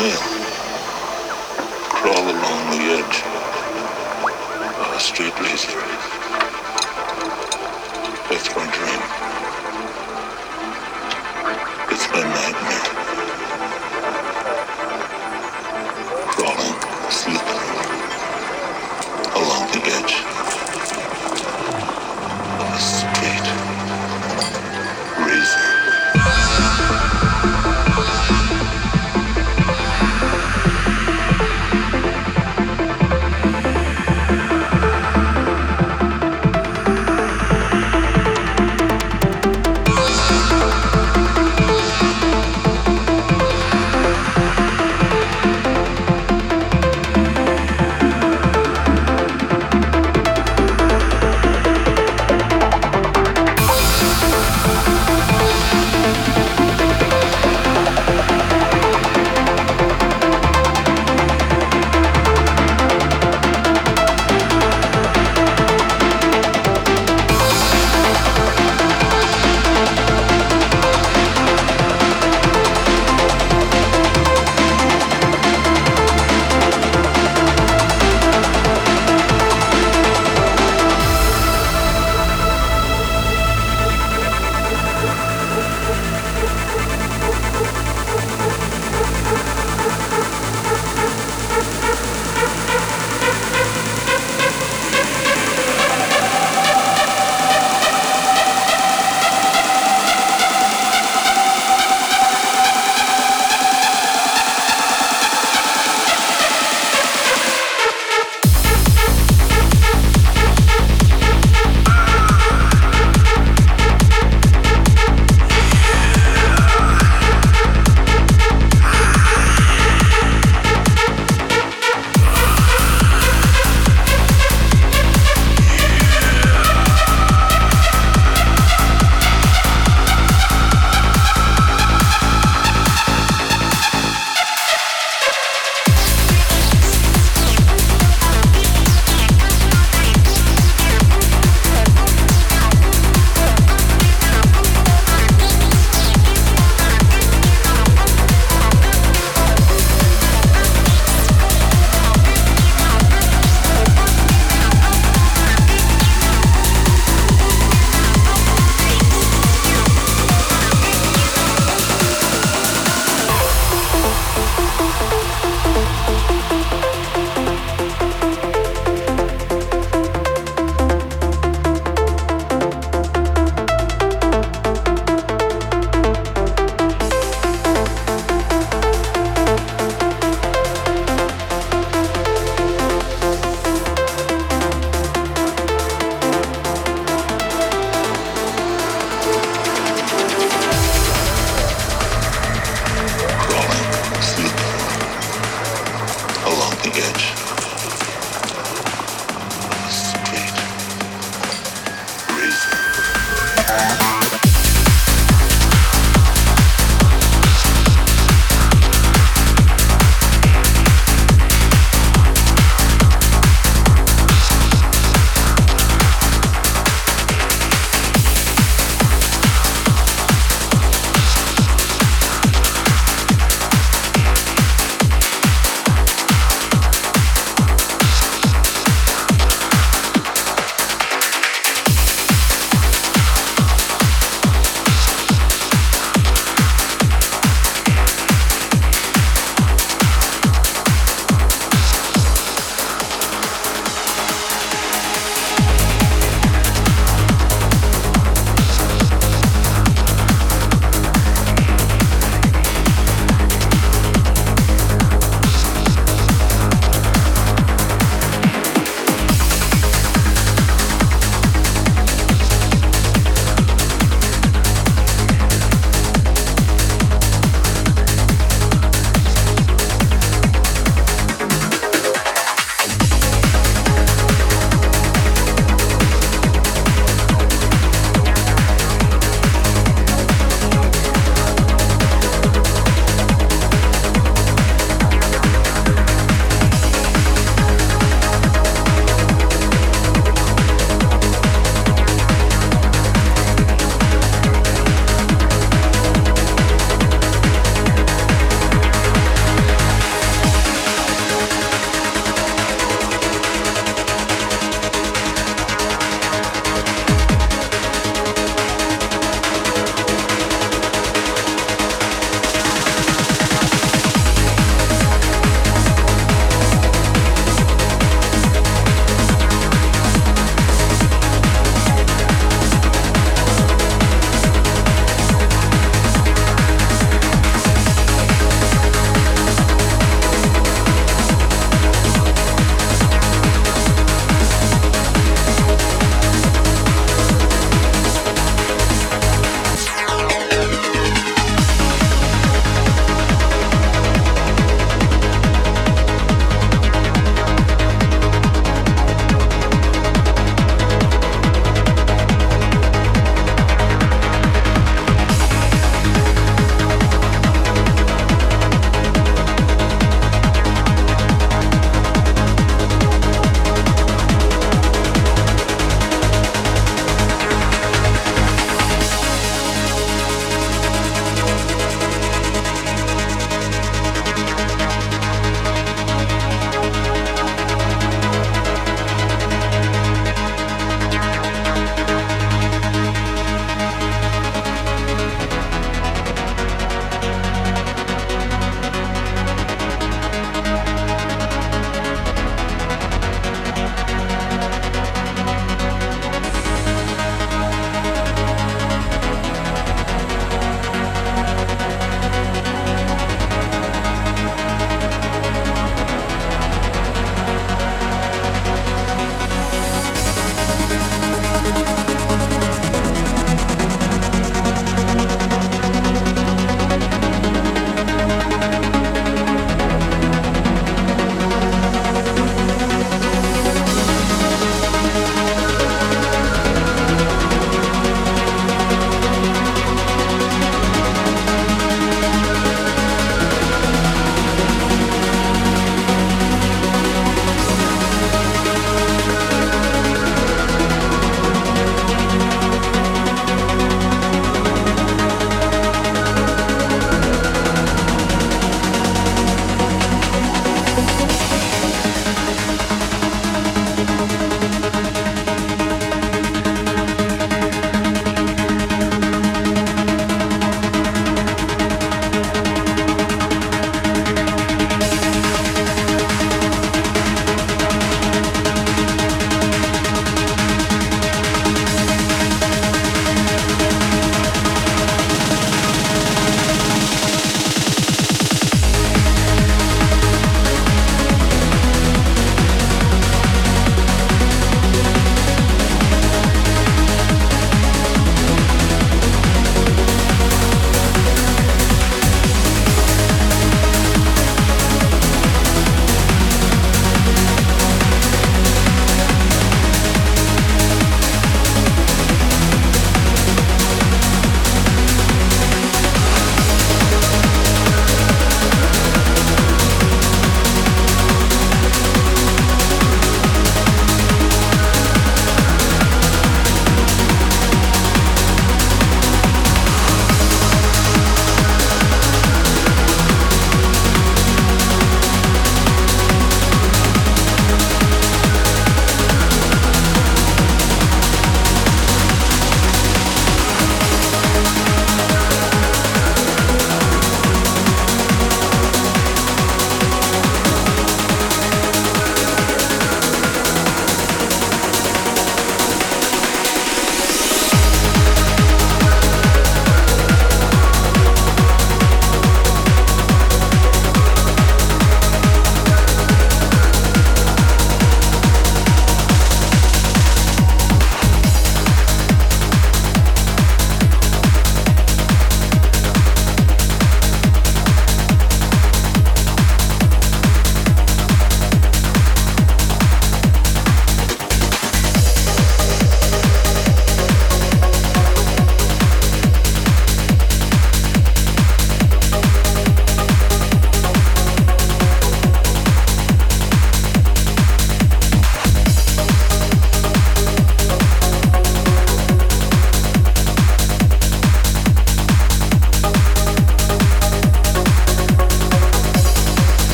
snail. Crawl along the edge of a street laser.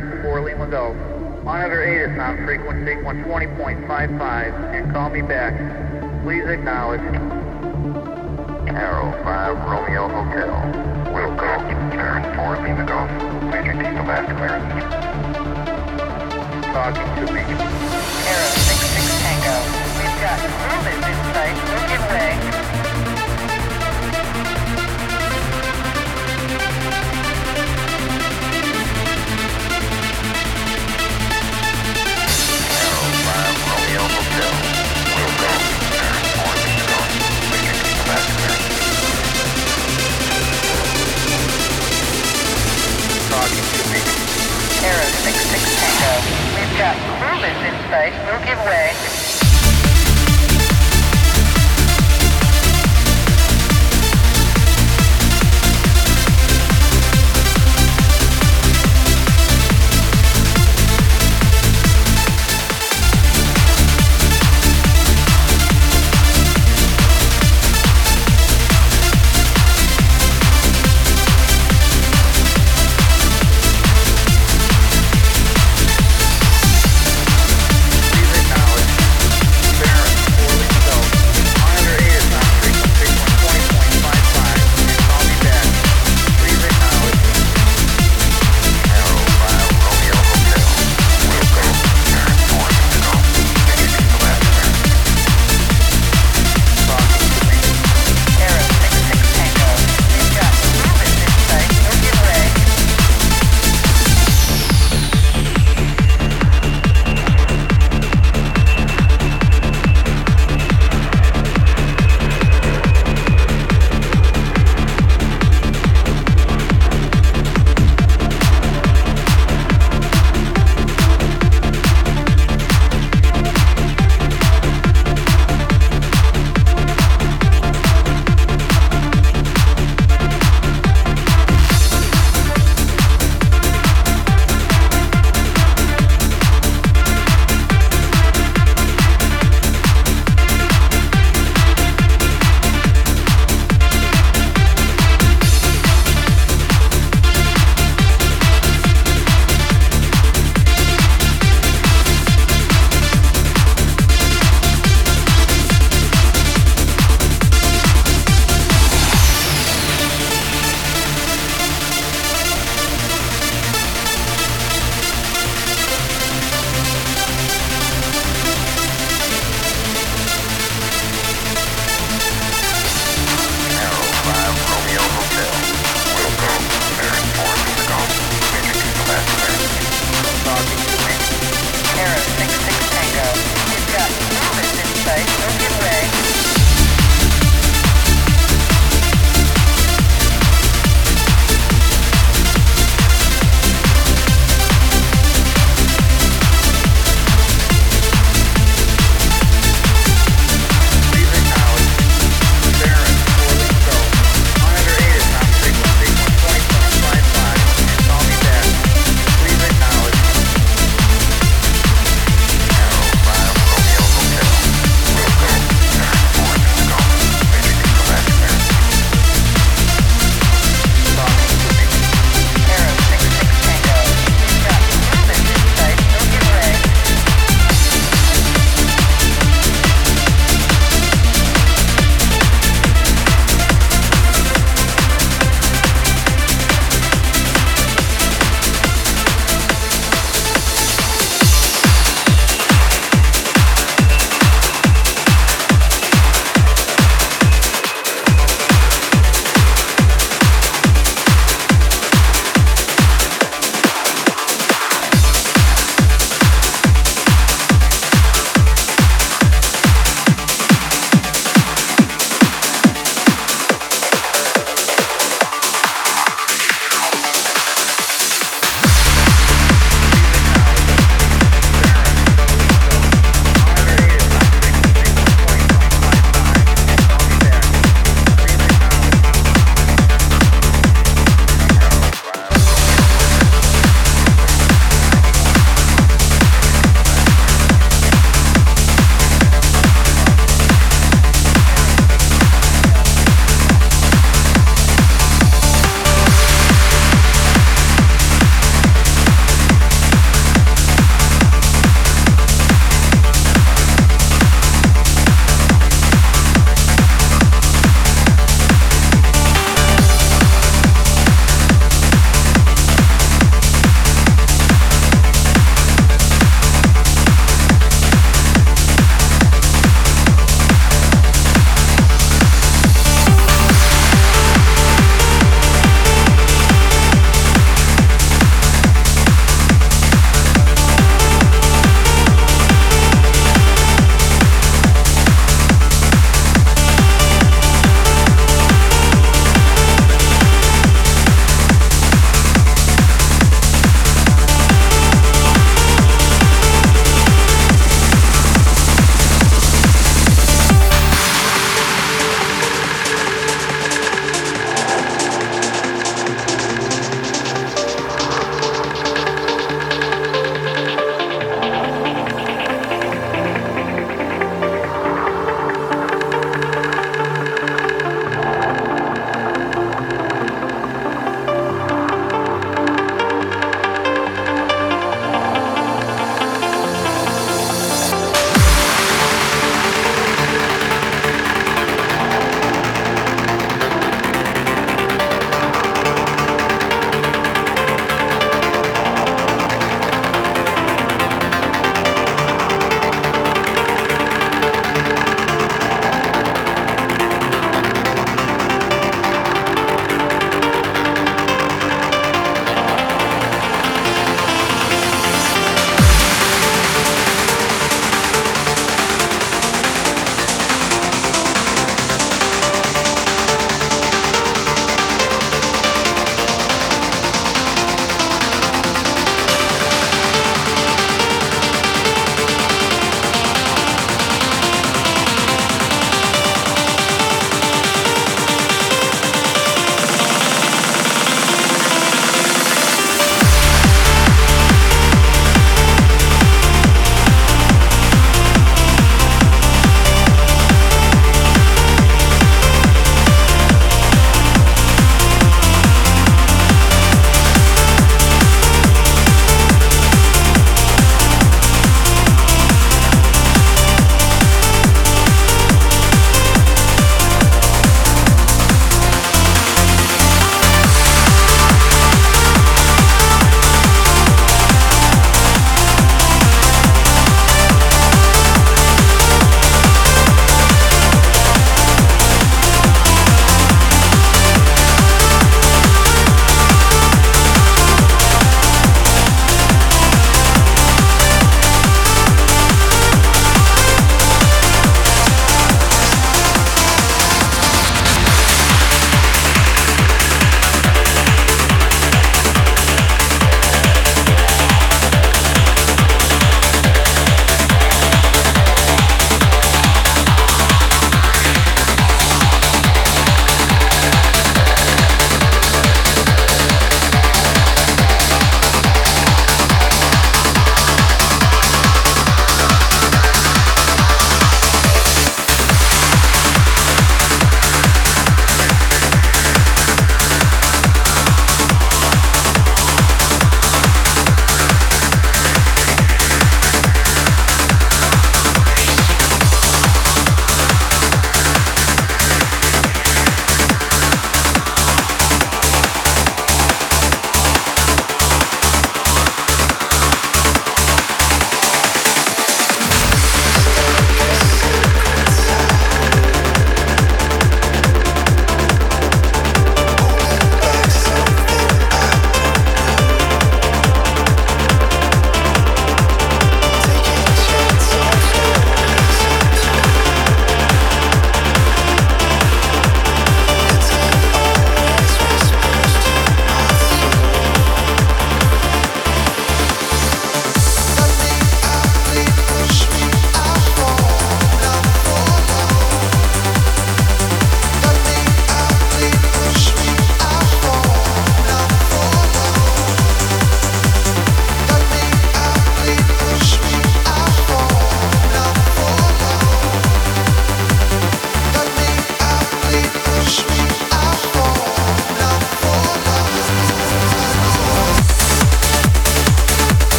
664 Lima Golf. Monitor 8 is on frequency 120.55 and call me back. Please acknowledge. Arrow 5 Romeo Hotel. Will go. Turn 4 Lima Golf. Major diesel back clearance. Talking to me. Arrow 66 Tango. We've got movement in sight. Give way. Arrow 66 Tango. We've got movement in sight. We'll give way.